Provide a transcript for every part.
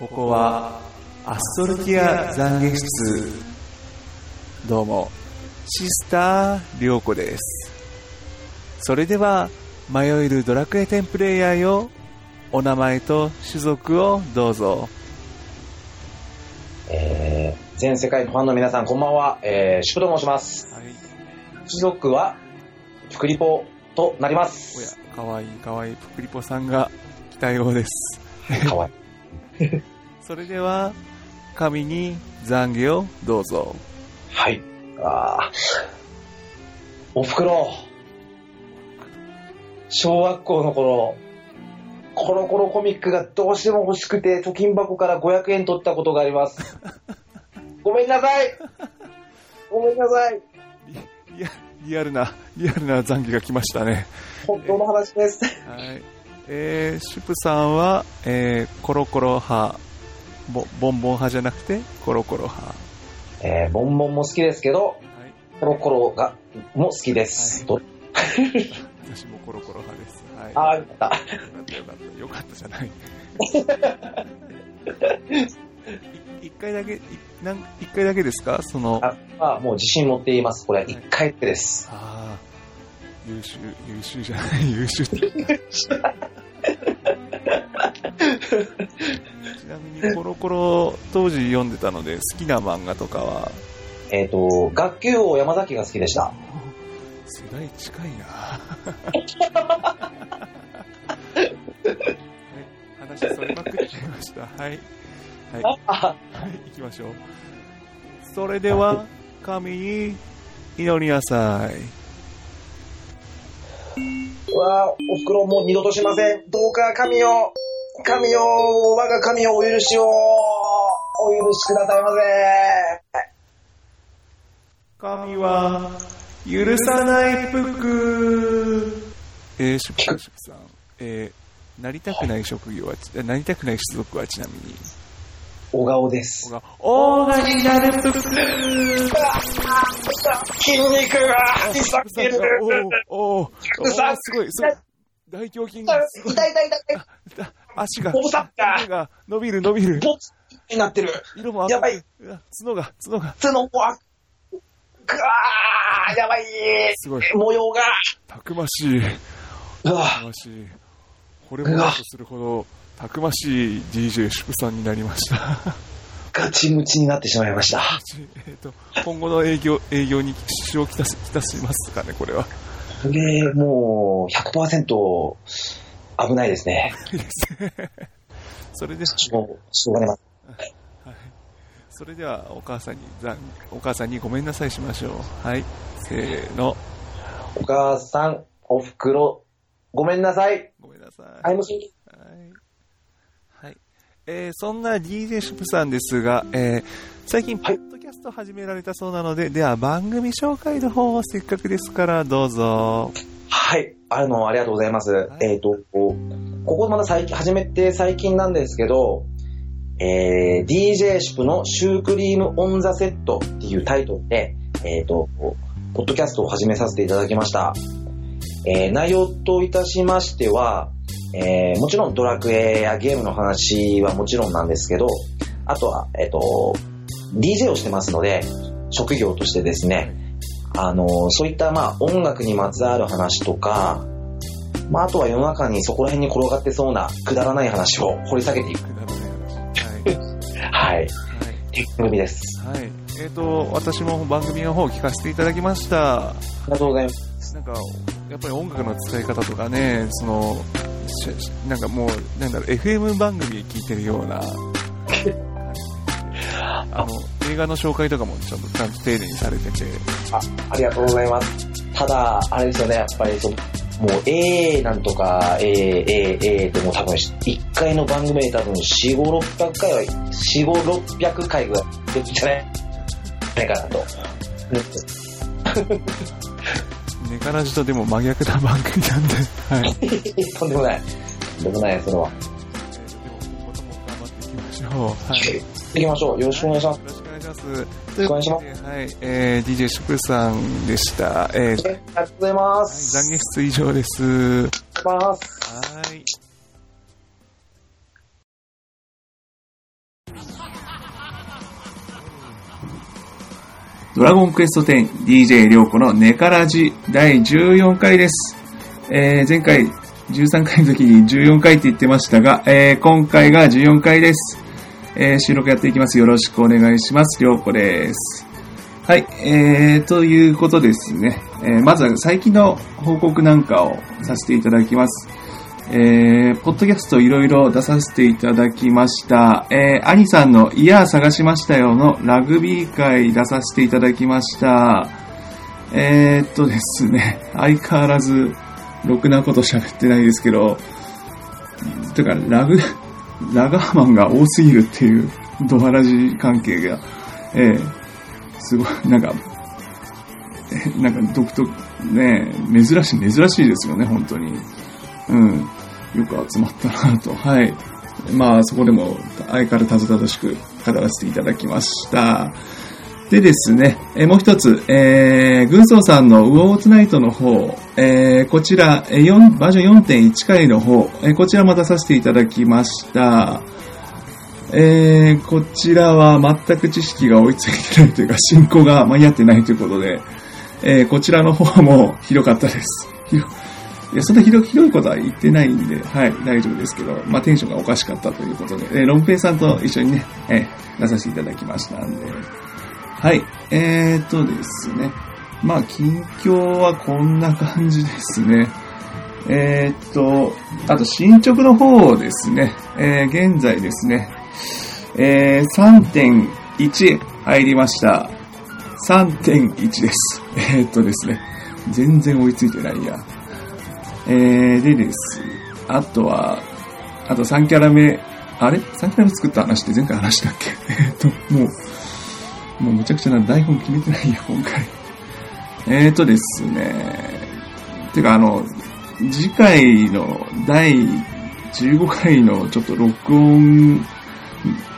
ここはアストルティア懺悔室どうもシスター涼子ですそれでは迷えるドラクエ10プレイヤーよお名前と種族をどうぞえー、全世界のファンの皆さんこんばんは、えー、シュプと申します。はい種族は、フクリポとなりまおやす。かわいいかわいいプクリポさんが来たようですかわいい。それでは神に懺悔をどうぞはい。あーおふくろ。小学校の頃、コロコロコミックがどうしても欲しくて、貯金箱から500円取ったことがあります。ごめんなさいごめんなさいリリアリアルなリアルな懺悔が来ましたね本当の話です。はい。えー、シュプさんは、えー、コロコロ派、ボボンボン派じゃなくて、コロコロ派。はえー、ボンボンも好きですけど、い。コロコロが、も好きです。はいと私もコロコロ派です。はい。あー、よかった。よかった、よかった。じゃない。い一回だけ、いなん一回だけですか？その、ああ、まあ、もう自信持って言います。これ、一回手です。あー、優秀、優秀じゃない、優秀って。ちなみにコロコロ当時読んでたので好きな漫画とかは？えっ、と、学級王山崎が好きでした。世代近いなはい、話それまくっちゃいました。はい。はい。あ、はい、行きましょう。それでは、神に祈りなさい。うわあおふくろもう二度としません。どうか神よ、神よ、我が神をお許しを、お許しくださいませ。神は、許さないぷく。えー、シュプさん。えー、なりたくない職業は、ちなりたくない種族はちなみに。小顔です。が、オーガになるぷく筋肉が裂ける。おーおーおーさすごい、すごい。大胸筋がすごい。痛い痛い痛い痛い。あ足が、が伸びる伸びる。ボツになってる。色も赤やばい。角が、角が。角もあ、ぐわー、やばい。すごい。模様が。たくましい。たくましい。惚れ物とするほど、たくましい DJ シュプさんになりました。ガチムチになってしまいました。えっと、今後の営業、営業に支障をきたす、きたしますかね、これは。これ、もう、100%危ないですね。それで、しょう、しょうがない。はい。それでは、お母さんに、ざんお母さんにごめんなさいしましょう。はい。せーの。お母さん、おふくろ、ごめんなさい。ごめんなさい。はい。はい。えーそんな DJ シュプさんですが、えー最近、ポはいッドキャストを始められたそうなので、では番組紹介の方をせっかくですから、どうぞ。はい。あの、ありがとうございます。いえっ、と、こここまだ最近、始めて最近なんですけど、えー、DJ シュプのシュークリームオンザセットっていうタイトルで、えっ、と、ポッドキャストを始めさせていただきました。えー内容といたしましては、えーもちろんドラクエやゲームの話はもちろんなんですけど、あとは、えっ、と、DJ をしてますので、職業としてですね、あの、そういった、まあ、音楽にまつわる話とか、まあ、あとは世の中にそこら辺に転がってそうなくだらない話を掘り下げていく。くだらない話。はい。はい。はい。っていう番組です。はい。えっ、と、私も番組の方を聞かせていただきました。ありがとうございます。なんか、やっぱり音楽の使い方とかね、その、なんかもう、なんだろう、FM 番組聞いてるような、あの、映画の紹介とかもちょっとちゃんと丁寧にされてて、あ、ありがとうございます。ただ、あれですよね、やっぱりその、もう、えーなんとか、えー、えー、えーってもう多分、1回の番組で多分、4、5、600回は、4、5、600回ぐらい出てんじゃないないかなと。ネカラジとでも真逆な番組なんで、はい。とんでもない。とんでもない、それは。えーでも、今後とも頑張っていきましょう。はい。行きましょう。よろしくお願いします。います。ということで、はい、えー、DJ シさんでした。えー、ありがとうございます。はい、残悔室以上です。ます。はい。ドラゴンクエスト 10DJ 良子のネカラジ第14回です。えー、前回13回の時に14回って言ってましたが、えー、今回が14回です。えー、収録やっていきます。よろしくお願いします。りょうこです。はい、えー、ということですね。えー、まずは最近の報告なんかをさせていただきます。えー、ポッドキャストいろいろ出させていただきました。えー、アニさんのいやー探しましたよのラグビー会出させていただきました。えー、っとですね、相変わらず、ろくなこと喋ってないですけど、てか、ラグ、ラガーマンが多すぎるっていう、ドアラジ関係が、えー、すごい、なんか、えなんか独特、ね、珍しい、珍しいですよね、本当に。うん。よく集まったなと。はい。まあ、そこでも相変わらずたずたずしく語らせていただきました。でですね、えもう一つ、えー、軍曹さんのウォーツナイトの方、えー、こちら、えー4バージョン4.1回の方、えーこちらも出させていただきました。えー、こちらは全く知識が追いついてないというか、進行が間に合ってないということで、えー、こちらの方もひどかったです。いや、そんなひどひどいことは言ってないんで、はい、大丈夫ですけど、まあ、テンションがおかしかったということで、えーロンペイさんと一緒にね、えー出させていただきましたんで、はい、えーとですね、まあ、近況はこんな感じですね。えーっと、あと進捗の方ですね、えー現在ですね、え3.1入りました。3.1です。えっとですね、全然追いついてないや。えー、でです。あとは、あと3キャラ目、あれ ?3 キャラ目作った話って前回話したっけ？えっと、もう、もうむちゃくちゃな台本決めてないや、今回。えーとですね、てかあの、次回の第15回のちょっと録音、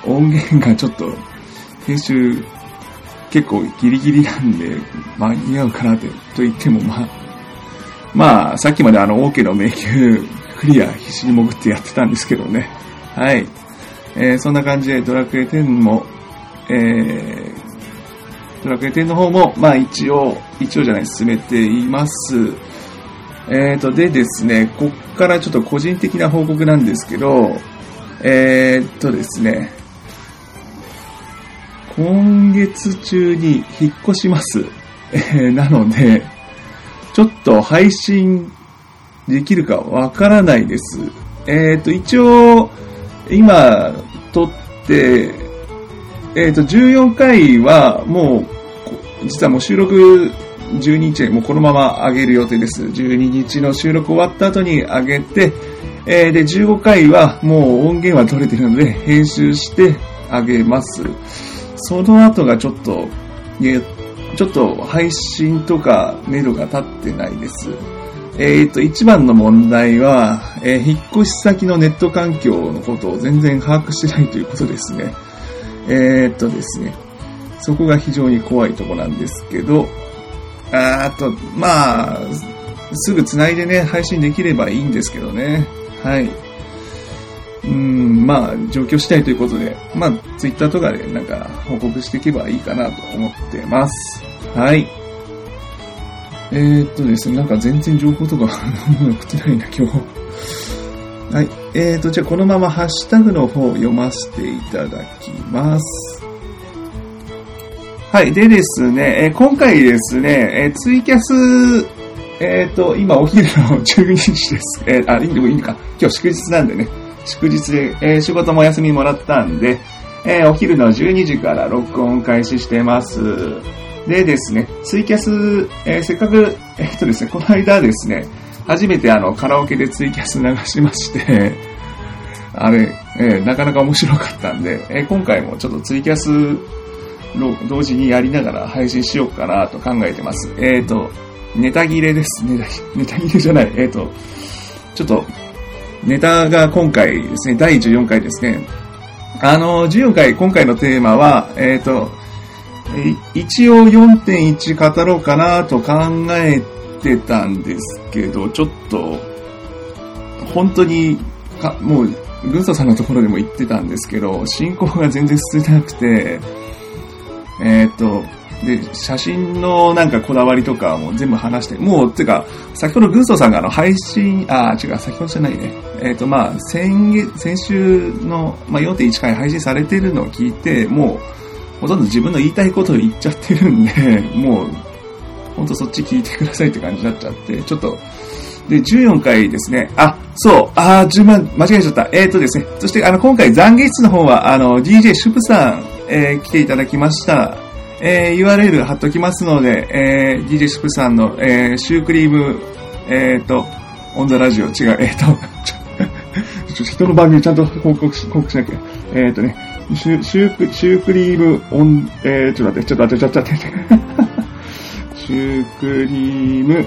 音源がちょっと編集結構ギリギリなんで間に合うかな、と言ってもまあ、まあ、さっきまであの、OK の迷宮クリア必死に潜ってやってたんですけどね。はい。えーそんな感じでドラクエ10も、えー、ドラクエ10の方も、まあ一応、一応じゃない、進めています。えーと、でですね、こっからちょっと個人的な報告なんですけど、えーとですね、今月中に引っ越します。えーなので、ちょっと配信できるかわからないです。えっ、と、一応、今、撮って、えっ、と、14回はもう、実はもう収録12日もうこのまま上げる予定です。12日の収録終わった後に上げて、えーで、15回はもう音源は取れてるので、編集して上げます。その後がちょっと、ちょっと配信とか目処が立ってないです。えっ、と、一番の問題は、えー引っ越し先のネット環境のことを全然把握してないということですね。えっ、とですね、そこが非常に怖いとこなんですけど、あーあと、まあ、すぐ繋いでね、配信できればいいんですけどね。はい。うん、まあ、上京したいということで、まあ、ツイッターとかでなんか報告していけばいいかなと思ってます。はい。えー、っとですね、なんか全然情報とか 送ってないな、今日。はい。えー、と、じゃあこのままハッシュタグの方を読ませていただきます。はい。でですね、えー今回ですね、えーツイキャス、えーと、今お昼の12時です。えあ、いいんでもいいのか。今日祝日なんでね、祝日で、え仕事も休みもらったんで、えお昼の12時から録音開始してます。でですね、ツイキャス、えせっかく、えっとですね、この間ですね、初めてあの、カラオケでツイキャス流しまして、あれ、えーなかなか面白かったんで、えー今回もちょっとツイキャス同時にやりながら配信しようかなと考えてます。えっ、と、ネタ切れです。ネタネタ切れじゃない。えっ、と、ちょっと、ネタが今回ですね、第14回ですね。あの、14回、今回のテーマは、えっ、と、一応4.1語ろうかなと考えてたんですけど、ちょっと、本当にか、もう、軍曹さんのところでも言ってたんですけど、進行が全然進んでなくて、えっ、と、で、写真のなんかこだわりとかも全部話して、もう、てか、先ほど軍曹さんがあの配信、あ、違う、先ほどじゃないね。えっ、ー、と、まあ、先月、先週の、まあ、4.1回配信されてるのを聞いて、もう、ほとんど自分の言いたいことを言っちゃってるんで、もう、ほんとそっち聞いてくださいって感じになっちゃって、ちょっと、で、14回ですね。あ、そう、あ、10万、間違えちゃった。えっ、ー、とですね。そして、あの、今回、懺悔室の方は、あの、DJ シュプさん、えー、来ていただきました。えー、URL 貼っときますので、えー、DJ シュプさんの、えー、シュークリーム、えっ、ー、と、オンザラジオ、違う、えっ、ー、と、ちょっと、人の番組ちゃんと報告し、報告しなきゃ。えっ、ー、とね、シュシューク、シュークリームオン、えー、ちょっと待って、ちょっと待って、ちょっと待って、シュークリーム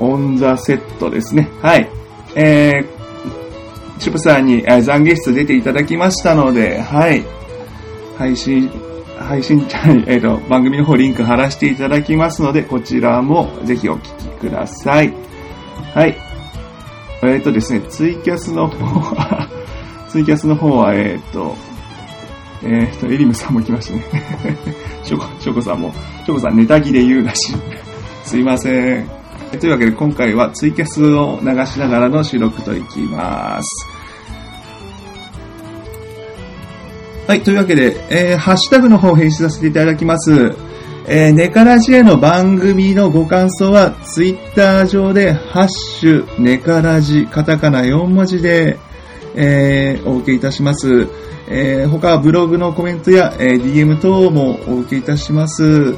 オンザセットですね。はい。えー、シュプさんに、えー、懺悔室出ていただきましたので、はい。配信配信、えっ、ー、と、番組の方リンク貼らせていただきますので、こちらもぜひお聞きください。はい。えっ、ー、とですね、ツイキャスの方は ツイキャスの方は、えっ、ー、と、えっ、と、エリムさんも来ましたね。ショコ、ショコさんも、ショコさんネタ切れ言うなしい。すいません。というわけで今回はツイキャスを流しながらの収録といきます。はい、というわけで、えー、ハッシュタグの方を返信させていただきます。えー、ネカラジへの番組のご感想は、ツイッター上で、ハッシュ、ネカラジ、カタカナ4文字で、えー、お受けいたします。えー、他はブログのコメントや、えー、DM 等もお受けいたします。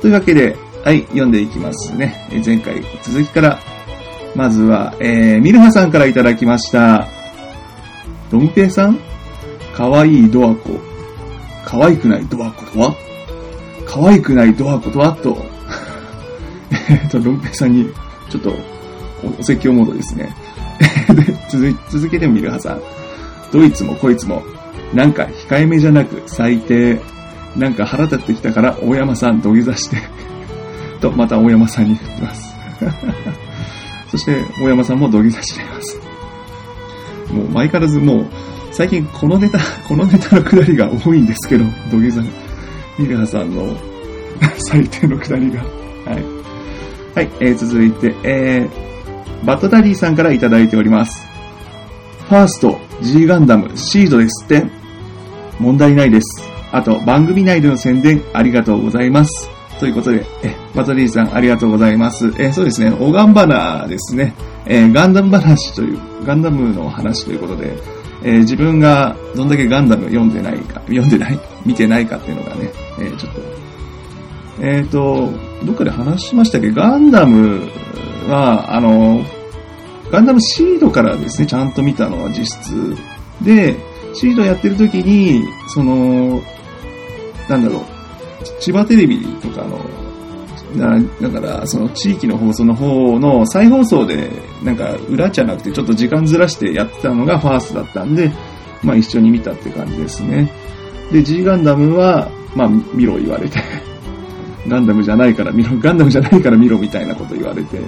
というわけで、はい、読んでいきますね。えー、前回続きから、まずは、えー、ミルハさんからいただきました。ドンペイさん？可愛いいドアコ。可愛くないドアコとは？可愛くないドアコとは？と、えっと、ロンペイさんに、ちょっとお、お説教モードですね。で、続、続けてみるはさん。どいつもこいつも、なんか控えめじゃなく最低。なんか腹立ってきたから大山さん土下座して と、また大山さんに振ってます。そして、大山さんも土下座しています。もう、前からずもう、最近このネタ、このネタのくだりが多いんですけど、土下座。ミルハさんの最低のくだりが。はい。はい、えー、続いて、えー、バットダディさんからいただいております。ファースト、G ガンダム、シードですって。問題ないです。あと、番組内での宣伝ありがとうございます。ということで、え、バトリーさんありがとうございます。え、そうですね、オガンバナですね。えガンダム話という、ガンダムの話ということで、え、自分がどんだけガンダム読んでないか、読んでない、見てないかっていうのがね、え、ちょっと、えっ、ー、と、どっかで話しましたっけ、ガンダムは、あの、ガンダムシードからですね、ちゃんと見たのは実質。で、シードやってる時に、その、なんだろう、千葉テレビとかのなだから、その地域の放送の方の再放送で、なんか裏じゃなくてちょっと時間ずらしてやってたのがファーストだったんで、まあ一緒に見たって感じですね。で、G ガンダムは、まあ見ろ言われてガンダムじゃないから見ろ、ガンダムじゃないから見ろみたいなこと言われて、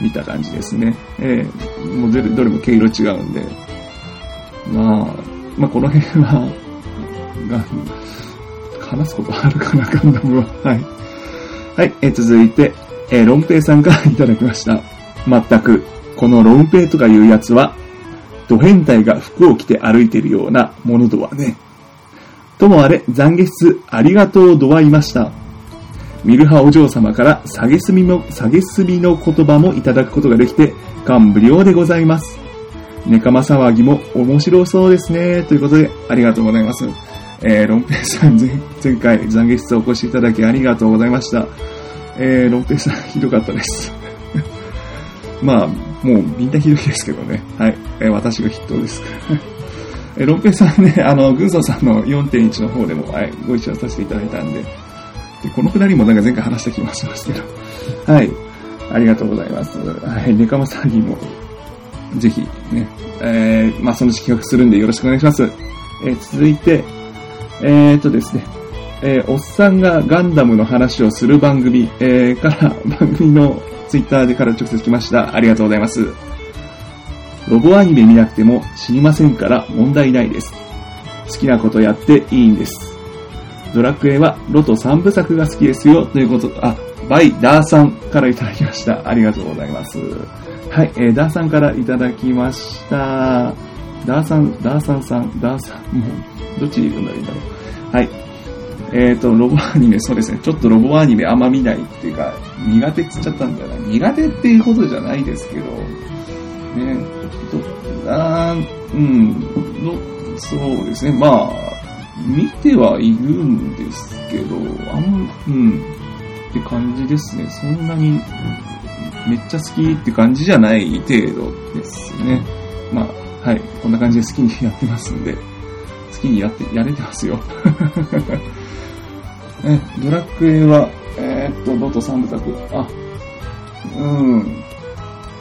見た感じですね。ええー、もうどれどれも毛色違うんで、まあ、まあこの辺は、話すことあるかな、ガンダムは。はい。はい、え、続いて、えー、ロンペイさんからいただきました。まったく、このロンペイとかいうやつは、ド変態が服を着て歩いてるようなものとはね。ともあれ、懺悔室ありがとう度はいました。ミルハお嬢様から下げすみの、下げすみの言葉もいただくことができて、感無量でございます。ネカマ騒ぎも面白そうですね。ということで、ありがとうございます。えー、ロンペイさん前、前回懺悔室お越しいただきありがとうございました。えー、ロンペイさんひどかったです。まあ、もうみんなひどいですけどね。はい。えー、私が筆頭です。えー、ロンペイさんね、あの、軍曹さんの4.1の方でも、はい、ご一緒させていただいたんで、でこのくだりもなんか前回話した気もしますけど、はい。ありがとうございます。はい。ネカマさんにも、ぜひね、えー、まあそのうち企画するんでよろしくお願いします。えー、続いて、えー、っとですね、えー、おっさんがガンダムの話をする番組、えー、から番組のツイッターでから直接来ました。ありがとうございます。ロボアニメ見なくても死にませんから問題ないです。好きなことやっていいんです。ドラクエはロト3部作が好きですよ。ということ、あ、バイダーさんからいただきました。ありがとうございます。はい、えー、ダーさんからいただきました。ダーさん、ダーさんさん、ダーさん、もう、どっち言うんだらいいんだろう。はい。えっ、ー、と、ロボアニメ、そうですね。ちょっとロボアニメあんま見ないっていうか、苦手っつっちゃったんだよな。苦手っていうことじゃないですけど、ね、ちょっと、あうん、の、そうですね。まあ、見てはいるんですけど、あん、うん、って感じですね。そんなに、めっちゃ好きって感じじゃない程度ですね。まあ、はい。こんな感じで好きにやってますんで、好きにやって、やれてますよ。ね、ドラクエは、えー、っと、ロト3部作。あ、うん。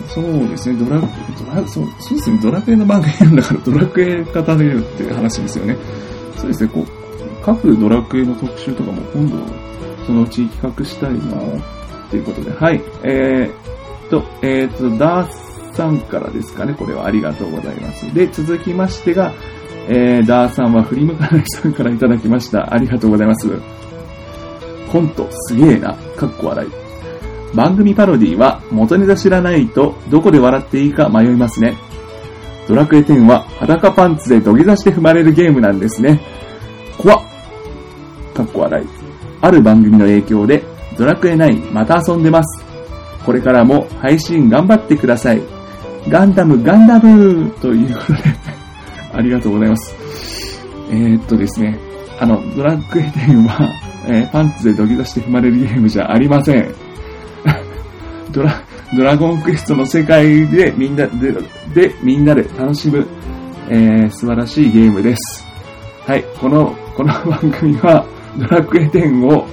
そうですね、ドラ、ドラ、そう、そうですね、ドラクエの番組なんだからドラクエ語れるって話ですよね。そうですね、こう、各ドラクエの特集とかも今度、そのうち企画したいなということで、はい。えー、と、えー、と、ダーさんからですかね、これはありがとうございます。で、続きましてが、えー、ダーさんは振り向かないさんからいただきました。ありがとうございます。コントすげえな、かっこ笑い。番組パロディは元ネタ知らないとどこで笑っていいか迷いますね。ドラクエ10は裸パンツで土下座して踏まれるゲームなんですね。怖っかっこ笑い。ある番組の影響でドラクエ9また遊んでます。これからも配信頑張ってください。ガンダムガンダムということで ありがとうございます。えー、っとですね、あの、ドラクエ10はえー、パンツで土下座して踏まれるゲームじゃありません。ドラ、ドラゴンクエストの世界でみんなで、で、みんなで楽しむ、えー、素晴らしいゲームです。はい、この、この番組は、ドラクエ10を、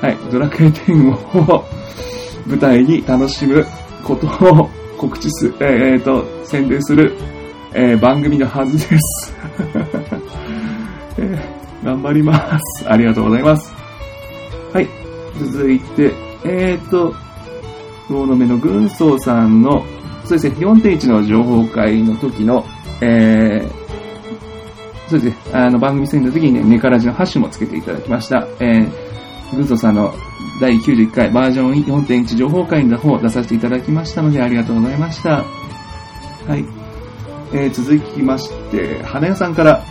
はい、ドラクエ10を舞台に楽しむことを告知す、えー、と、宣伝する、えー、番組のはずです。えー、頑張ります。ありがとうございます。はい。続いて、えーと、魚の目の軍曹さんの、そうですね、4.1の情報会の時の、えー、そうですね、あの、番組戦の時にね、ネカラジのハッシュもつけていただきました。えー、軍曹さんの第91回バージョン4.1情報会の方を出させていただきましたので、ありがとうございました。はい。えー、続きまして、花屋さんから、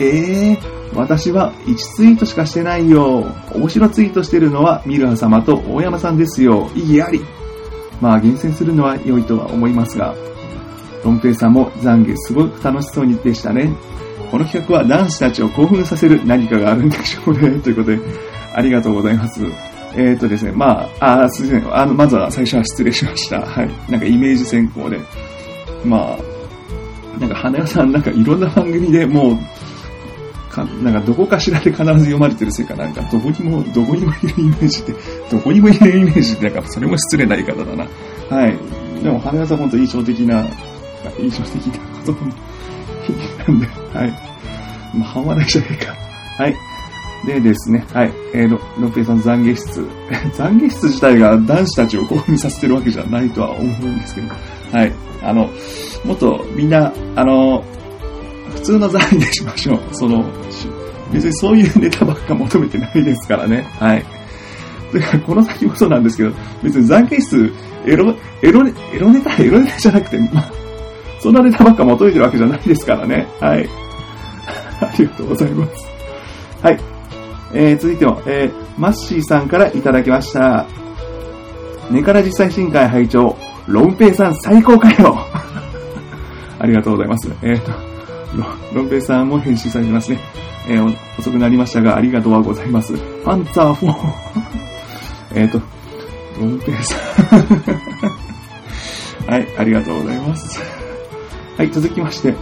えー、私は1ツイートしかしてないよ。面白ツイートしてるのはミルハ様と大山さんですよ。意義あり。まあ厳選するのは良いとは思いますが、ロンペイさんも懺悔すごく楽しそうにでしたね。この企画は男子たちを興奮させる何かがあるんでしょうね。ということで、ありがとうございます。えっ、ー、とですね、まあ、あ、すみません。あの、まずは最初は失礼しました。はい。なんかイメージ先行で。まあ、なんか花屋さんなんかいろんな番組でもうか、なんかどこかしらで必ず読まれてるせいかなんか、どこにも、どこにもいるイメージって、どこにもいるイメージって、なんかそれも失礼な言い方だな。はい。でも、花屋さん本当印象的な、印象的なことなんで、はい。まあ、半笑いじゃねえか。はい。でですね、はい。えー、ロ、ロペイさん懺悔室。懺悔室自体が男子たちを興奮させてるわけじゃないとは思うんですけど、はい。あの、もっとみんな、あの、普通の残位でしましょう。その、別にそういうネタばっか求めてないですからね。はい。だかこの先もそうなんですけど、別に残悔室、エロ、エロ、エロネタ、エロネタじゃなくて、まあ、そんなネタばっか求めてるわけじゃないですからね。はい。ありがとうございます。はい。えー、続いては、えー、マッシーさんからいただきました。根から実際深海拝聴ロンペイさん最高かよ ありがとうございます。えっ、ー、と、ロンペイさんも返信されてますね。えー、遅くなりましたが、ありがとうございます。パンツァー4。えっと、ロンペイさん はい、ありがとうございます。はい、続きまして、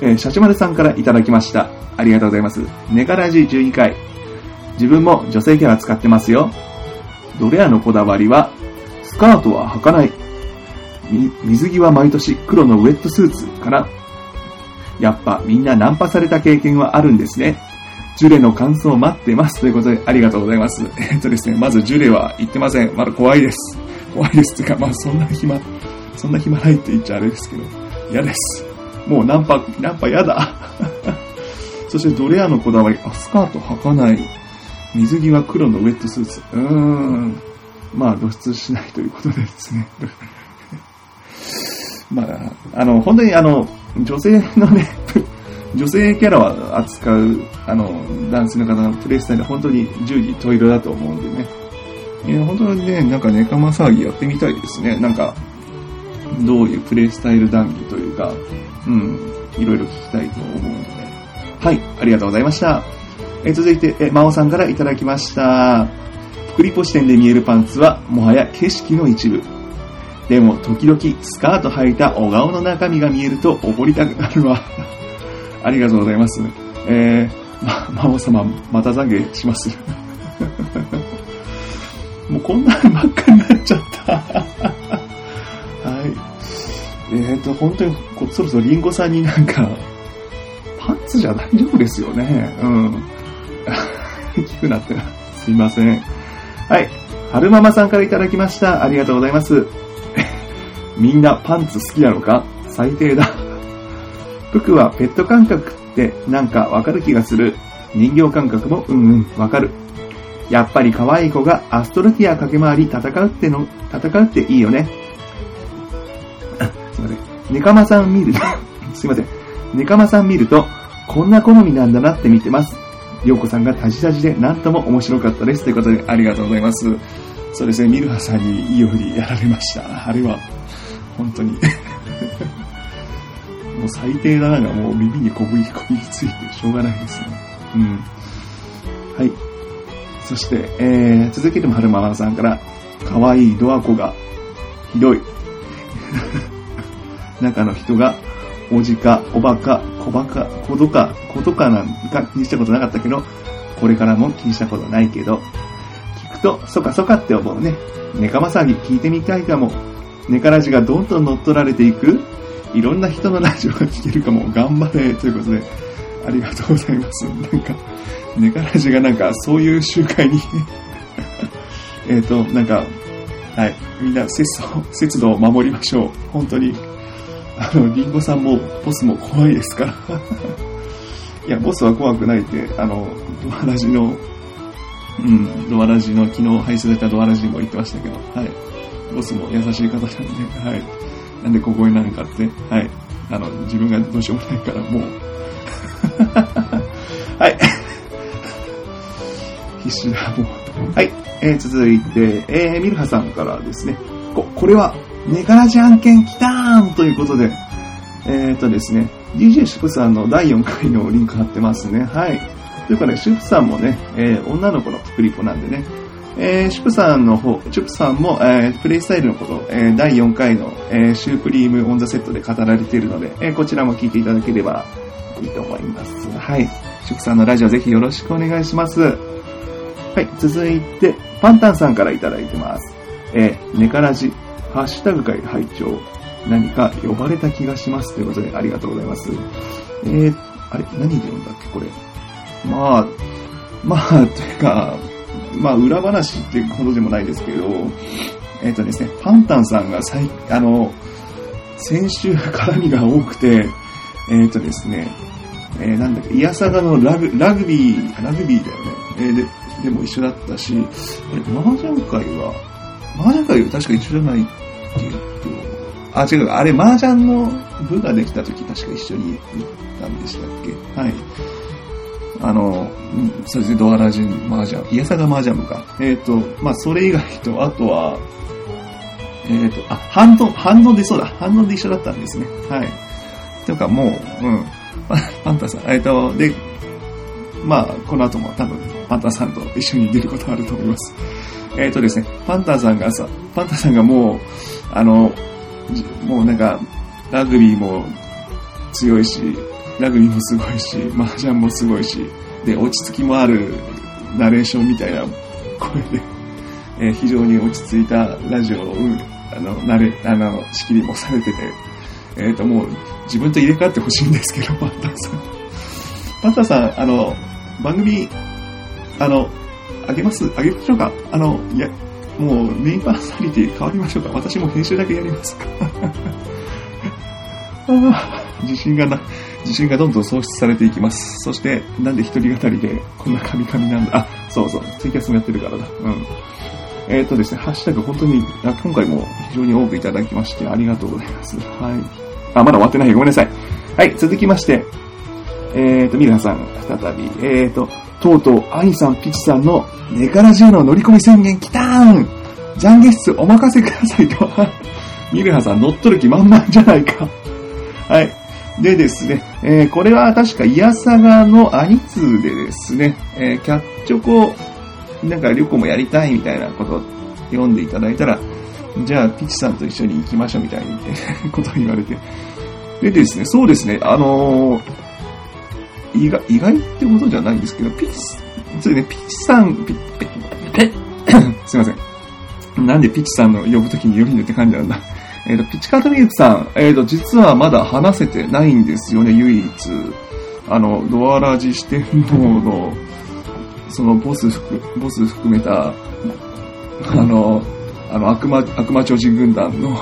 えー、シャチマルさんからいただきました。ありがとうございます。ネガラジ12回。自分も女性キャラ使ってますよ。ドレアのこだわりは、スカートは履かない。水着は毎年黒のウェットスーツかな。やっぱみんなナンパされた経験はあるんですね。ジュレの感想を待ってます。ということで、ありがとうございます。えっとですね、まずジュレは言ってません。まだ怖いです。怖いです。っていうか、まあそんな暇、そんな暇ないって言っちゃあれですけど、嫌です。もうナンパ、ナンパ嫌だ。そしてドレアのこだわり、あ、スカート履かない。水着は黒のウェットスーツ。うーん。まあ露出しないということでですね。まあ、あの、本当にあの、女性のね、女性キャラを扱う、あの、男性の方のプレイスタイルは本当に十字十色だと思うんでね。いや、本当にね、なんかネカマ騒ぎやってみたいですね。なんか、どういうプレイスタイル談義というか、うん、いろいろ聞きたいと思うので。はい、ありがとうございました。え続いて、え、まおさんからいただきました。福利ポ視点で見えるパンツは、もはや景色の一部。でも、時々、スカート履いた小顔の中身が見えると、おごりたくなるわ。ありがとうございます。えー、ま、魔王様、また懺悔します。もうこんなんばっかになっちゃった。はい。えっ、ー、と、本当にこ、そろそろリンゴさんになんか、パンツじゃ大丈夫ですよね。うん。聞くなって。すいません。はい。春ママさんからいただきました。ありがとうございます。みんなパンツ好きなのか？最低だ。服はペット感覚ってなんかわかる気がする。人形感覚もうんうんわかる。やっぱり可愛い子がアストロティア駆け回り戦うっての、戦うっていいよね。すいません。ネカマさん見る すいません。ネカマさん見ると、こんな好みなんだなって見てます。りょうこさんがタジタジでなんとも面白かったです。ということで、ありがとうございます。そうですね、ミルハさんにいいようにやられました。あれは、本当に もう最低だながもう耳にこびりこびりついてしょうがないですね。うん。はい。そして、えー、続けても春ママさんから、可愛いドアコがひどい。中の人が、おじか、おばか、こばか、ことか、ことかなんか気にしたことなかったけど、これからも気にしたことないけど、聞くと、そかそかって思うね。ネカマ騒ぎ聞いてみたいかも。ネカラジがどんどん乗っ取られていくいろんな人のラジオが聞けるかも。頑張れということで、ありがとうございます。なんか、ネカラジがなんかそういう集会に えっと、なんか、はい、みんな節度、節度を守りましょう。本当に。あの、リンゴさんも、ボスも怖いですから いや、ボスは怖くないって、あの、ドアラジの、うん、ドアラジの、昨日配信されたドアラジも言ってましたけど、はい。ボスも優しい方なんで、はい。なんでここになるかって、はい。あの、自分がどうしようもないから、もう はい。必死だ、もう。はい。えー、続いて、えー、ミルハさんからですね。こ、これは、ネガラジ案件来たーんということで、えー、とですね、DJ シュプさんの第4回のリンク貼ってますね。はい。というかね、シュプさんもね、えー、女の子のプリコなんでね、えー、シュプさんの方、シュプさんも、えー、プレイスタイルのこと、えー、第4回の、えー、シュープリームオンザセットで語られているので、えー、こちらも聞いていただければいいと思います。はい。シュプさんのラジオぜひよろしくお願いします。はい。続いて、パンタンさんからいただいてます。えー、ネカラジ、ハッシュタグ会拝聴何か呼ばれた気がしますということでありがとうございます。えー、あれ何で読んだっけこれ。まあ、まあ、というか、まあ、裏話っていうほどでもないですけど、えっ、ー、とですね、パンタンさんが最、あの、先週絡みが多くて、えっ、ー、とですね、えー、なんだっけ、イヤサガのラグラグビー、ラグビーだよね。えー、で、でも一緒だったし、あれ、麻雀会は、麻雀会は確か一緒じゃないっていうと、あ、違う、あれ、麻雀の部ができた時確か一緒に行ったんでしたっけ？はい。あの、そうですね、ドアラジン麻雀、イヤサガ麻雀部か。えっ、と、まあ、それ以外と、あとは、えっ、と、あ、反応、反応でそうだ、反応で一緒だったんですね。はい。というか、もう、うん、パンタさん、えっ、と、で、まあ、この後も多分、パンタさんと一緒に出ることあると思います。えっ、とですね、パンタさんがさ、パンタさんがもう、あの、もうなんか、ラグビーも強いし、ラグビーもすごいし、麻雀もすごいし、で、落ち着きもあるナレーションみたいな声で、えー、非常に落ち着いたラジオを、あの、なれ、あの、仕切りもされてて、えっ、ー、と、もう、自分と入れ替わってほしいんですけど、パンタさん。パンタさん、あの、番組、あの、あげます？あげましょうか？あの、いや、もうメインパーソナリティ変わりましょうか私も編集だけやりますか あ自信がな、自信がどんどん喪失されていきます。そして、なんで一人語りでこんなカミカミなんだ。あ、そうそう、ツイキャスもやってるからだ。うん。えっ、とですね、ハッシュタグ本当に、今回も非常に多くいただきまして、ありがとうございます。はい。あ、まだ終わってない。ごめんなさい。はい、続きまして、えっ、と、ミラさん、再び、えっ、と、とうとう、アニさん、ピチさんの、ネカラジオの乗り込み宣言来たーん懺悔室お任せくださいと。ミルハさん乗っ取る気満々じゃないか。はい。でですね、えーこれは確かイヤサガのアニツでですね、えーキャッチョコ、なんか旅行もやりたいみたいなことを読んでいただいたら、じゃあピチさんと一緒に行きましょうみたいにことを言われて。でですね、そうですね、あのー意外、意外ってことじゃないんですけど、ピチ、そうね、ピチさん、ピ、ピ、ピ、すいません。なんでピチさんの呼ぶときに呼びぬって感じなんだ。えっ、と、ピチカートミルクさん、えっ、と、実はまだ話せてないんですよね、唯一。あの、ドアラジ四天王の、そのボス含、ボス含めた、あの、あの、悪魔、悪魔超人軍団の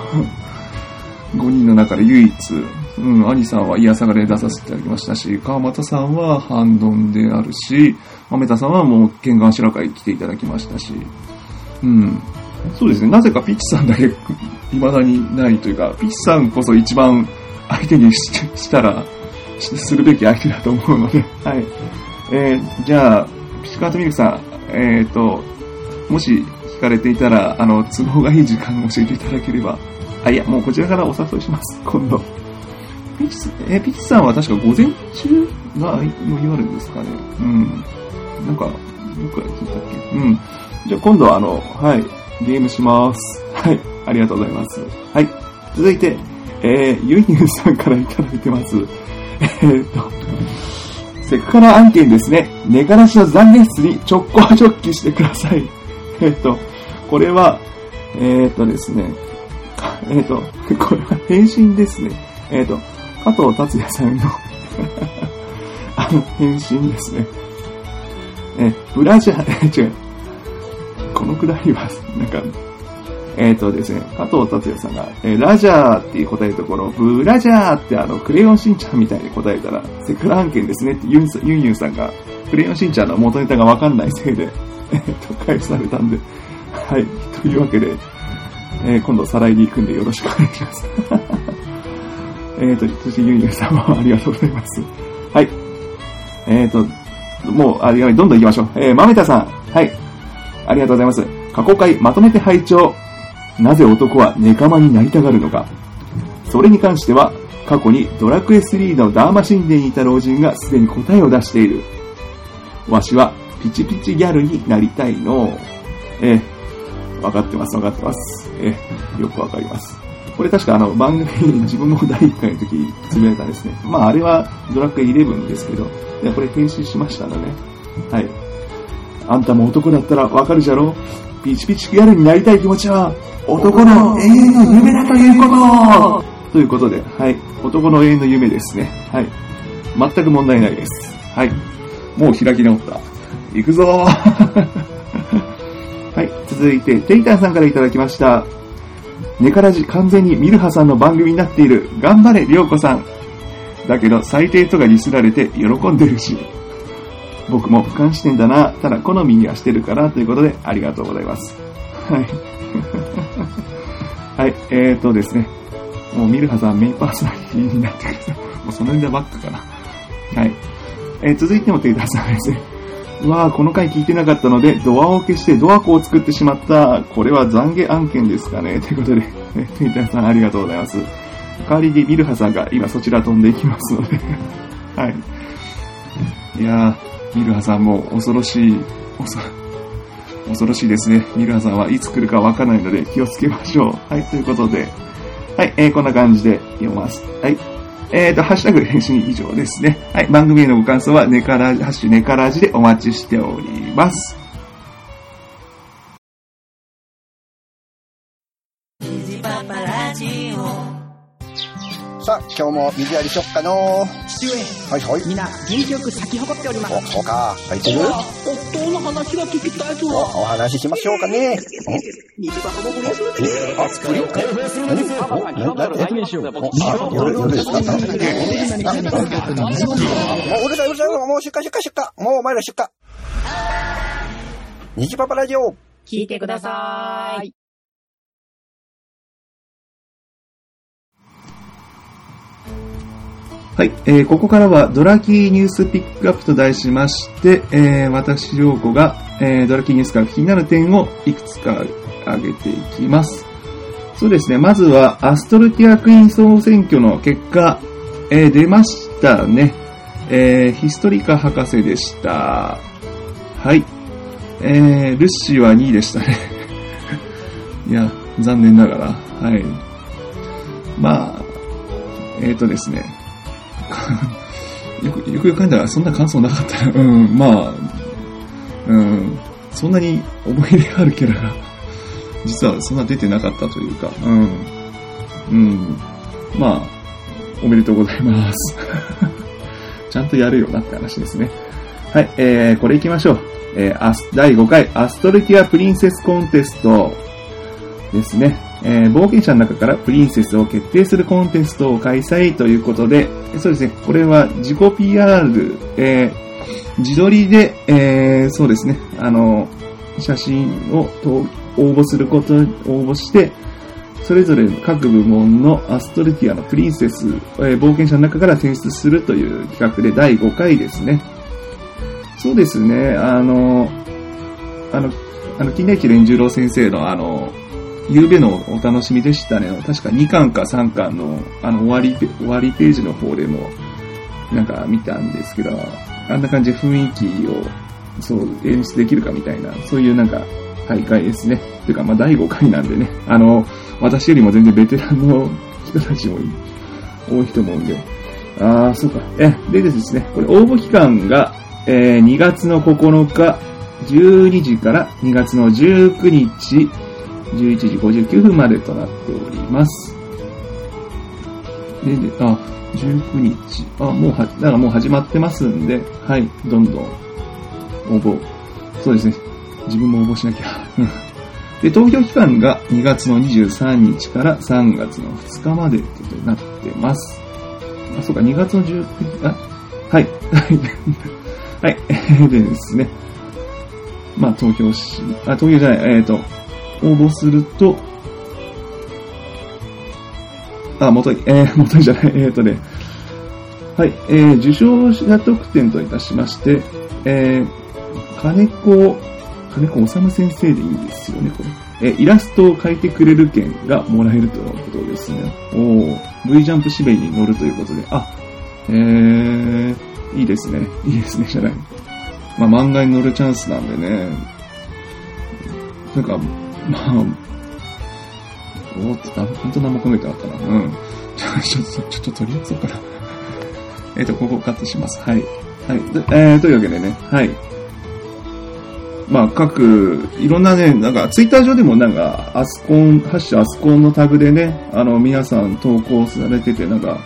5人の中で唯一、うん、兄さんはイヤサガで出させていただきましたし、川又さんはハンドンであるし、豆田さんはもう剣眼白会来ていただきましたし、うん。そうですね。なぜかピッチさんだけ 未だにないというか、ピッチさんこそ一番相手にしたら、するべき相手だと思うので、はい。えー、じゃあ、ピチカートミルクさん、えっ、と、もし聞かれていたら、あの、都合がいい時間を教えていただければ、あ、いや、もうこちらからお誘いします、今度。ピチ、えピチさんは確か午前中が余裕あるんですかね。うん。なんか、どっかで聞いたっけ？うん。じゃあ今度はあの、はい、ゲームします。はい、ありがとうございます。はい、続いて、えー、ユニューさんからいただいてます。えーっと、セクハラ案件ですね。寝がらしの残念室に直行直帰してください。えーっと、これは、えーっとですね、えっと、これは返信ですね。えっと、加藤達也さんの あの、返信ですね。え、ブラジャー、え違う。このくらいは、なんか、えっ、とですね、加藤達也さんが、えーラジャーって答えるところ、ブラジャーってあの、クレヨンしんちゃんみたいに答えたら、セクラ案件ですねってユンユンユンさんが、クレヨンしんちゃんの元ネタがわかんないせいで、えっと、返されたんで、はい、というわけで、え今度、さらいに行くんでよろしくお願いします。えっと、そしてユンユンさんもありがとうございます。はい。えっ、と、もう、あ、やばいどんどん行きましょう。えー、まめたさん。はい。ありがとうございます。過去回まとめて拝聴なぜ男はネカマになりたがるのか。それに関しては、過去にドラクエ3のダーマ神殿にいた老人がすでに答えを出している。わしはピチピチギャルになりたいの。えー、わかってます、わかってます。えー、よくわかります。これ確かあの番組に自分も第1回の時つぶやいたんですね。まああれはドラクエ11ですけど、いやこれ編集しましたので、はい。あんたも男だったらわかるじゃろ？ピチピチギャルになりたい気持ちは、男の永遠の夢だということということで、はい。男の永遠の夢ですね。はい。全く問題ないです。はい。もう開き直った。行くぞ はい。続いて、テイタンさんからいただきました。ネカラジ完全にミルハさんの番組になっている。頑張れ、りょうこさん。だけど、最低とかディスられて喜んでるし。僕も俯瞰視点だな。ただ、好みにはしてるから、ということで、ありがとうございます。はい。はい、えーとですね。もうミルハさんメインパーソナリティになってください。もうその辺でばっかかな。はい。えー続いてもテイターさんですね。うわぁ、この回聞いてなかったので、ドアを消してドアコを作ってしまった。これは懺悔案件ですかね。ということで、えテイターさんありがとうございます。代わりにミルハさんが今そちら飛んでいきますので。はい。いやー、ミルハさんも恐ろしい、恐ろしいですね。ミルハさんはいつ来るかわからないので気をつけましょう。はい、ということで。はい、えー、こんな感じで読ます。はい。えーと、ハッシュタグ返信以上ですね。はい、番組へのご感想はネカラジ、ハッシュネカラジでお待ちしております。今日も水やりしよっかの父上、はいはい。皆元気よく咲き誇っております。お、そうか。咲いてる？夫の話が聞きたいとお、は。お話ししましょうかね。水がほどほどするう。もう出荷出荷出荷。もうお前ら出荷。パパラジオ。聞いてください。はい、えーここからはドラキーニュースピックアップと題しまして、えー私、りょうこが、えードラキーニュースから気になる点をいくつか挙げていきます。そうですね、まずはアストルティアクイーン総選挙の結果、えー出ましたね。えーヒストリカ博士でした。はい。えールッシーは2位でしたね。いや、残念ながら。はい。まあ、えっ、とですね。よく、よくよく考えたらそんな感想なかったな。うん、まあ、うん、そんなに思い入れがあるキャラが、実はそんな出てなかったというか、うん、うん、まあ、おめでとうございます。ちゃんとやるよなって話ですね。はい、えー、これ行きましょう。えー、第5回アストルティアプリンセスコンテストですね。えー冒険者の中からプリンセスを決定するコンテストを開催ということで、そうですね、これは自己 PR、えー自撮りで、えーそうですね、あの、写真をと応募すること、応募して、それぞれ各部門のアストルティアのプリンセス、えー冒険者の中から選出するという企画で第5回ですね。そうですね、あの、あの、あの、金田一連十郎先生のあの、夕べのお楽しみでしたね。確か2巻か3巻の、あの、終わり、終わりページの方でも、なんか見たんですけど、あんな感じで雰囲気を、そう、演出できるかみたいな、そういうなんか、大会ですね。ていうか、まあ、第5回なんでね、あの、私よりも全然ベテランの 人たちも多いと思うんで、ああ、そうか。え、でですね、これ応募期間が、えー2月の9日、12時から2月の19日、11時59分までとなっております。で、であ、19日。あ、もうは、だからもう始まってますんで、はい、どんどん応募。そうですね。自分も応募しなきゃ。で、投票期間が2月の23日から3月の2日までとなってます。あ、そうか、2月の19日、あ、はい、はい、でですね。まあ、投票し、あ、投票じゃない、えっ、と、応募すると、あ、元い、えー、元いじゃない、えっ、とね、はい、えー、受賞者特典といたしまして、えー、金子、金子治先生でいいんですよね、これ。えーイラストを描いてくれる券がもらえるということですね。おー V ジャンプ指名に乗るということで、あ、えー、いいですね。いいですね、じゃない。まあ、漫画に乗るチャンスなんでね。なんか、まあ、おーって、あ本当何も考えてなかったな。うん。ちょ、ちょっと、ちょっと取り寄せようかな。えっと、ここカットします。はい。はい。えー、というわけでね、はい。まあ、各、いろんなね、なんか、ツイッター上でもなんか、アスコン、ハッシュアスコンのタグでね、あの、皆さん投稿されてて、なんか、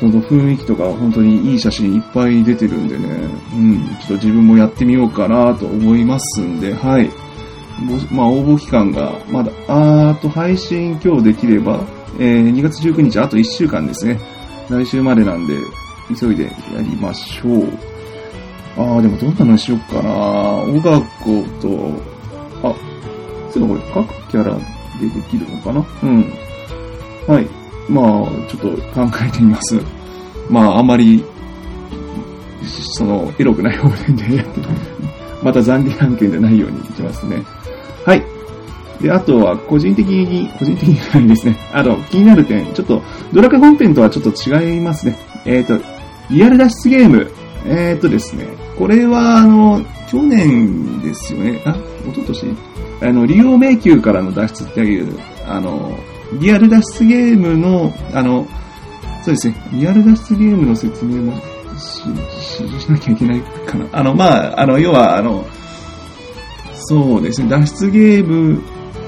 その雰囲気とか本当にいい写真いっぱい出てるんでね、うん、ちょっと自分もやってみようかなと思いますんで、はい。まあ、応募期間が、まだ、あーと配信今日できれば、えー、2月19日、あと1週間ですね。来週までなんで、急いでやりましょう。ああ、でもどんなのにしようかな。小学校と、あ、そういこれ各キャラでできるのかな？うん。はい。まあ、ちょっと考えてみます。まあ、あまり、その、エロくない方面で、また残留案件じゃないようにいきますね。はい。で、あとは、個人的に、個人的にないですね。あと、気になる点、ちょっと、ドラクエ本編とはちょっと違いますね。えっ、と、リアル脱出ゲーム。えっ、とですね、これは、あの、去年ですよね。あ、一昨年？あの、利用迷宮からの脱出っていう、あの、リアル脱出ゲームの、あの、そうですね、リアル脱出ゲームの説明もし、し、しなきゃいけないかな。あの、まあ、あの、要は、あの、そうですね、脱出ゲーム、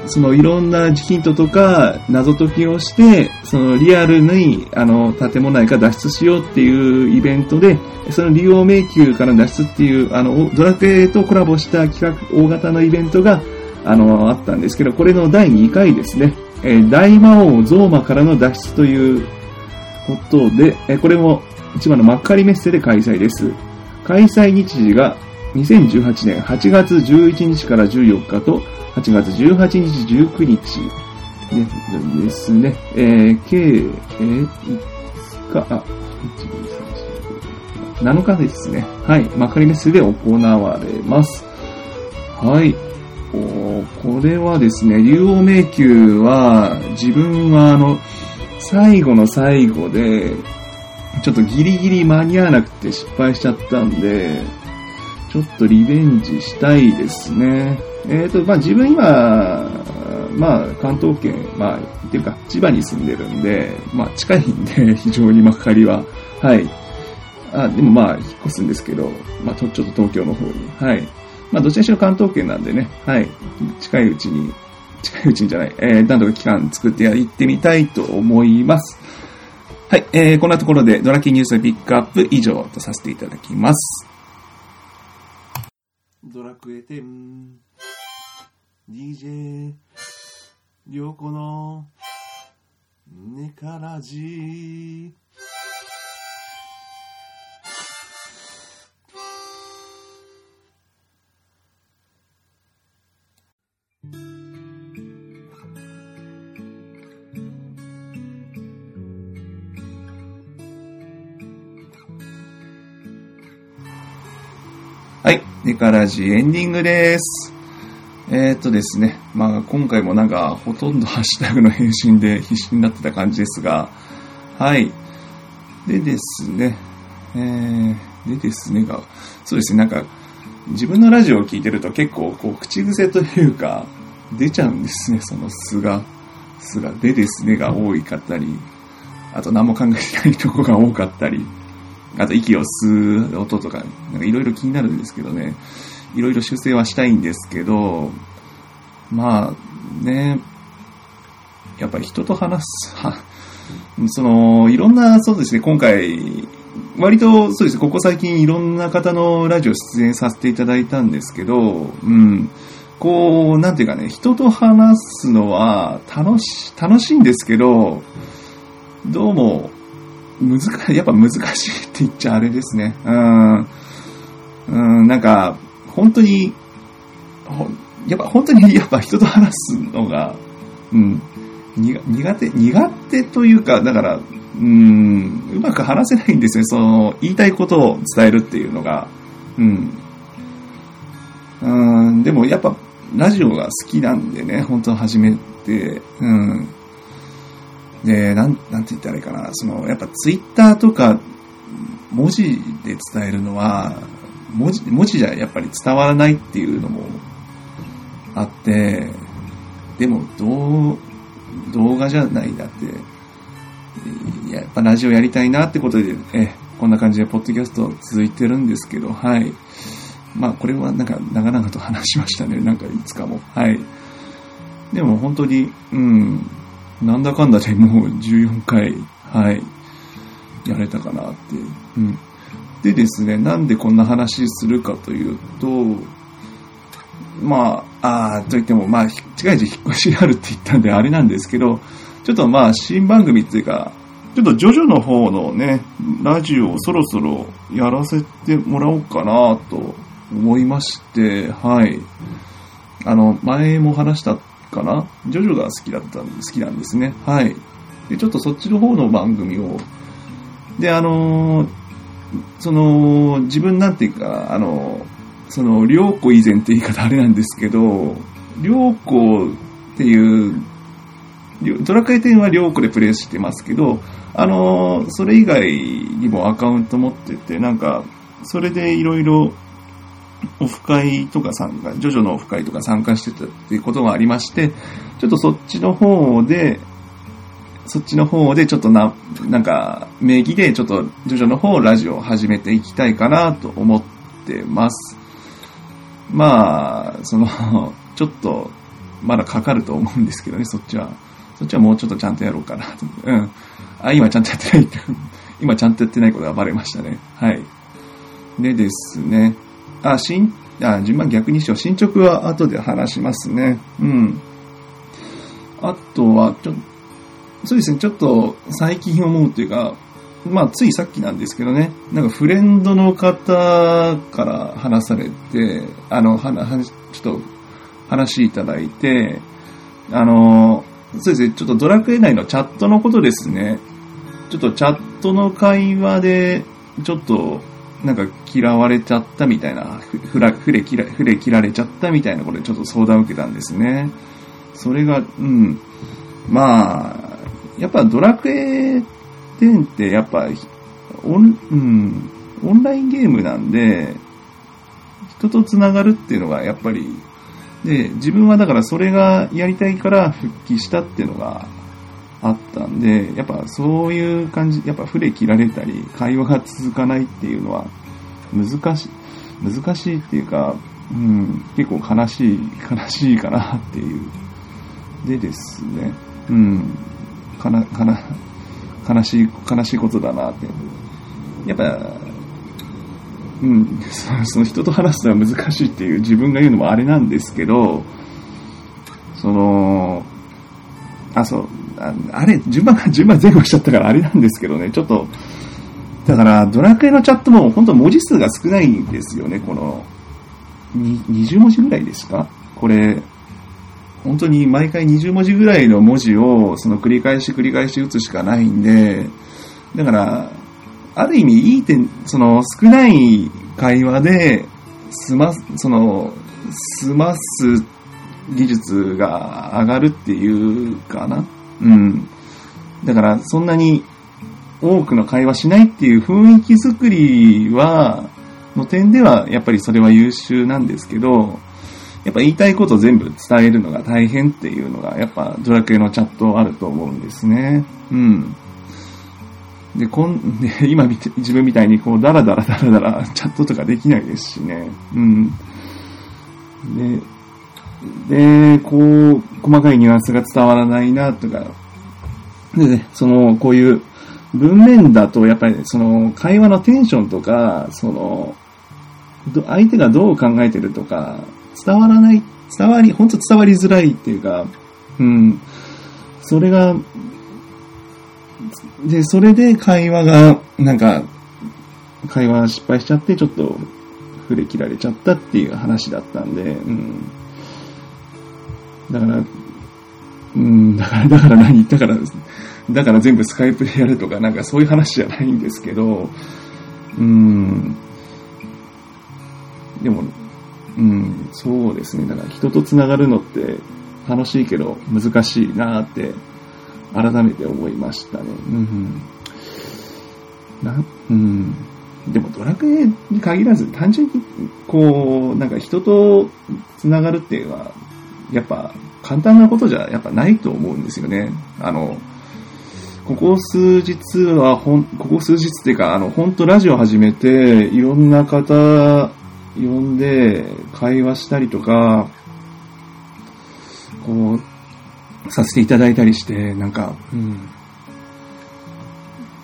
そのいろんなヒントとか謎解きをして、そのリアルにあの建物内から脱出しようっていうイベントで、その竜王迷宮から脱出っていう、あの、ドラクエとコラボした企画、大型のイベントが、あの、あったんですけど、これの第2回ですね。えー大魔王ゾーマからの脱出ということで、えーこれも一番の幕張メッセで開催です。開催日時が2018年8月11日から14日と8月18日19日でですね。えー、計、えー、5日、あ、1、2、3、4、7日ですね。はい。幕張メッセで行われます。はい。おーこれはですね、竜王迷宮は、自分はあの、最後の最後で、ちょっとギリギリ間に合わなくて失敗しちゃったんで、ちょっとリベンジしたいですね。えっ、と、まあ自分今、まあ関東圏、まあ、っていうか千葉に住んでるんで、まあ近いんで、非常に幕張は。はい。あ、でもまあ引っ越すんですけど、まあちょちょっと東京の方に。はい。まあどちらにしろ関東圏なんでね、はい。近いうちに、近いうちにじゃない、えー、なんとか期間作って行ってみたいと思います。はい、えー、こんなところでドラキーニュースピックアップ以上とさせていただきます。ドラクエ10 DJ 良子のネカラジはい、ネカラジエンディングです。えー、っとですね、まあ今回もなんかほとんどハッシュタグの返信で必死になってた感じですが、はい。でですね、えー、でですねが、そうですね、なんか自分のラジオを聞いてると結構こう口癖というか出ちゃうんですね、その素が。素が、でですねが多いかったり、あと何も考えてないとこが多かったり、あと息を吸う音とか、なんかいろいろ気になるんですけどね、いろいろ修正はしたいんですけど、まあね、やっぱり人と話す、その、いろんな、そうですね、今回、割とそうですね、ここ最近いろんな方のラジオ出演させていただいたんですけど、うん、こう、なんていうかね、人と話すのは楽し、楽しいんですけど、どうも、難しい、やっぱ難しいって言っちゃあれですね。うん。うん、なんか、本当に、ほやっぱ本当にやっぱ人と話すのが、うん、苦手、苦手というか、だから、うん、うまく話せないんですね。その、言いたいことを伝えるっていうのが。うん。うん、でもやっぱ、ラジオが好きなんでね、本当始めて、うん。で、なん、なんて言ったらいいかな。その、やっぱツイッターとか、文字で伝えるのは、文字、文字じゃやっぱり伝わらないっていうのもあって、でも、どう、動画じゃないだって、やっぱラジオやりたいなってことで、え、こんな感じでポッドキャスト続いてるんですけど、はい。まあ、これはなんか長々と話しましたね。なんかいつかも。はい。でも本当に、うん、なんだかんだでもう14回、はい、やれたかなって。うん。でですね、なんでこんな話するかというと、まあ、あーといっても、まあ、近いうち引っ越しがあるって言ったんであれなんですけど、ちょっとまあ、新番組っていうか、ちょっとジョジョの方のね、ラジオをそろそろやらせてもらおうかなと思いまして、はい。あの、前も話したかな？ジョジョが好きだったんで、好きなんですね。はい。で、ちょっとそっちの方の番組を、で、あのーその、自分なんていうか、あの、その、良子以前って言い方あれなんですけど、良子っていう、ドラクエ10は良子でプレイしてますけど、あの、それ以外にもアカウント持ってて、なんか、それでいろいろ、オフ会とか参加、ジョジョのオフ会とか参加してたっていうことがありまして、ちょっとそっちの方で、そっちの方でちょっとな、なんか、名義でちょっと、ジョジョの方ラジオを始めていきたいかなと思ってます。まあ、その、ちょっと、まだかかると思うんですけどね、そっちは。そっちはもうちょっとちゃんとやろうかなと。うん。あ、今ちゃんとやってない。今ちゃんとやってないことがバレましたね。はい。でですね。あ、新、あ、順番逆にしよう。進捗は後で話しますね。うん。あとは、ちょ、そうですね、ちょっと最近思うというか、まあ、ついさっきなんですけどね、なんかフレンドの方から話されて、あの、はな、はちょっと話いただいて、あの、そうですね、ちょっとドラクエ内のチャットのことですね。ちょっとチャットの会話で、ちょっと、なんか嫌われちゃったみたいな、ふふら、ふれ切ら、ふれ切られちゃったみたいなことでちょっと相談を受けたんですね。それが、うん。まあ、やっぱドラクエ10ってやっぱ、オン、うん、オンラインゲームなんで、人と繋がるっていうのがやっぱり、で、自分はだからそれがやりたいから復帰したっていうのがあったんで、やっぱそういう感じ、やっぱ触れ切られたり、会話が続かないっていうのは難しい、難しいっていうか、うん、結構悲しい、悲しいかなっていう。でですね、うん、かな、かな、悲しい、悲しいことだなって。やっぱ、うん、そその人と話すのは難しいっていう自分が言うのもあれなんですけど、その、あ、そう、ああれ、順番が、順番前後しちゃったからあれなんですけどね、ちょっと、だから、ドラクエのチャットも本当文字数が少ないんですよね、この、20文字ぐらいですか？これ、本当に毎回20文字ぐらいの文字をその繰り返し繰り返し打つしかないんで、だから、ある意味いい点、その少ない会話で、済ま、その、済ます技術が上がるっていうかな。うん。だから、そんなに多くの会話しないっていう雰囲気作りは、の点では、やっぱりそれは優秀なんですけど、やっぱ言いたいこと全部伝えるのが大変っていうのが、やっぱドラクエのチャットあると思うんですね。うん。で、こん、で今見て、自分みたいにこう、ダラダラダラダラチャットとかできないですしね。うん。で、で、こう、細かいニュアンスが伝わらないなとか、でね、その、こういう文面だと、やっぱりその、会話のテンションとか、その、相手がどう考えてるとか、伝わらない、伝わり、本当伝わりづらいっていうか、うん、それが、で、それで会話が、なんか、会話失敗しちゃって、ちょっと、触れ切られちゃったっていう話だったんで、うん。だから、うん、だから、だから何だから、だから全部スカイプでやるとか、なんかそういう話じゃないんですけど、うん。でも、うん、そうですね。だから人と繋がるのって楽しいけど難しいなって改めて思いましたね。うん。な、うん。でもドラクエに限らず単純にこう、なんか人と繋がるっていうのは、やっぱ簡単なことじゃやっぱないと思うんですよね。あの、ここ数日はほん、ここ数日っていうか、あの、本当ラジオ始めて、いろんな方呼んで会話したりとか、こう、させていただいたりして、なんか、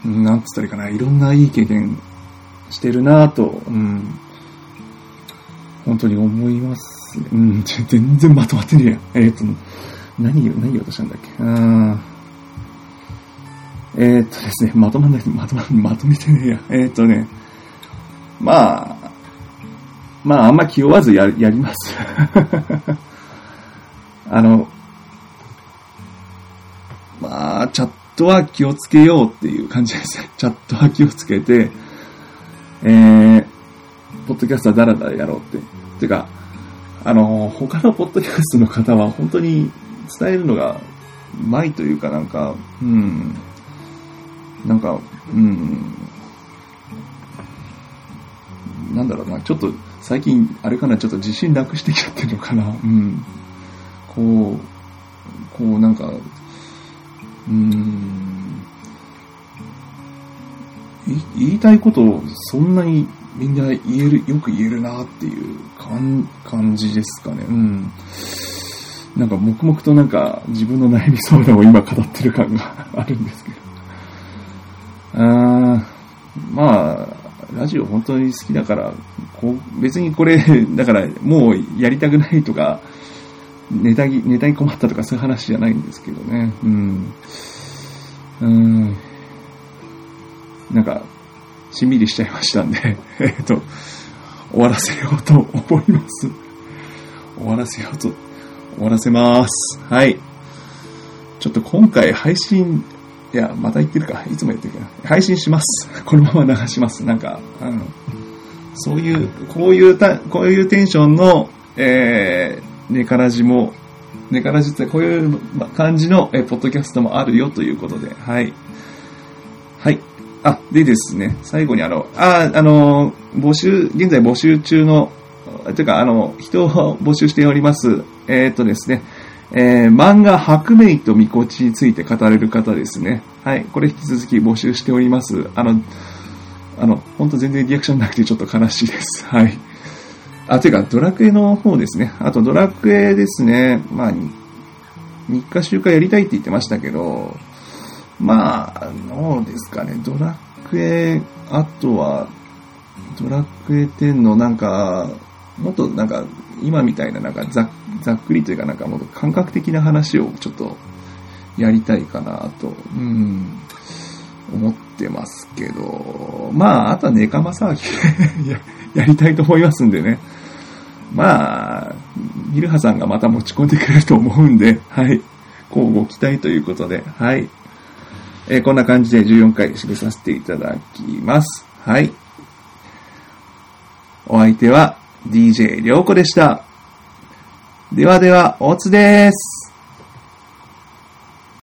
うん、なんつったらいいかな、いろんないい経験してるなぁと、うん、本当に思います。ね。うん、全然まとまってねえや。えっ、と、何言う、何言おうとしたんだっけ？あーえーっとですね、まとまんない、まとま、まとめてねえや。えーっとね、まあ、まあ、あんま気負わずや、やります。あの、まあ、チャットは気をつけようっていう感じですね。チャットは気をつけて、えー、ポッドキャストはダラダラやろうって。てか、あの、他のポッドキャストの方は本当に伝えるのがうまいというかなんか、うん、なんか、うん、なんだろうな、ちょっと最近、あれかな、ちょっと自信なくしてきちゃってるのかな。うん。こう、こうなんか、うん、言いたいことをそんなにみんな言える、よく言えるなっていう感感じですかね。うん。なんか黙々となんか自分の悩み相談を今語ってる感があるんですけど。あーまあ、ラジオ本当に好きだから、こう別にこれ、だからもうやりたくないとか、ネタぎ、ネタに困ったとかそういう話じゃないんですけどね。うん。うん。なんか、しんみりしちゃいましたんで、えっと、終わらせようと思います。終わらせようと、終わらせます。はい。ちょっと今回配信、いや、また言ってるか。いつも言ってるかな。配信します。このまま流します。なんか、うん、そういう、こういうた、こういうテンションの、えー、ネカラジも、ネカラジってこういう感じの、えーポッドキャストもあるよということで、はい。あ、でですね、最後にあの、あ、あの、募集、現在募集中の、というか、あの、人を募集しております。えーっとですね、えー漫画白明とみこちについて語れる方ですね。はい。これ引き続き募集しております。あの、あの、本当全然リアクションなくてちょっと悲しいです。はい。あ、ていうか、ドラクエの方ですね。あと、ドラクエですね。まあ、に日課週課やりたいって言ってましたけど、まあ、どうですかね。ドラクエ、あとは、ドラクエ10のなんか、もっとなんか、今みたいななんかざざっくりというかなんかもっと感覚的な話をちょっとやりたいかなと、うん、思ってますけど、まあ、あとはネカマ騒ぎ ややりたいと思いますんでね。まあ、ミルハさんがまた持ち込んでくれると思うんで、はい。こうご期待ということで、はい。えーこんな感じで14回締めさせていただきます。はい。お相手は DJ りょうこでした。ではでは、おつです。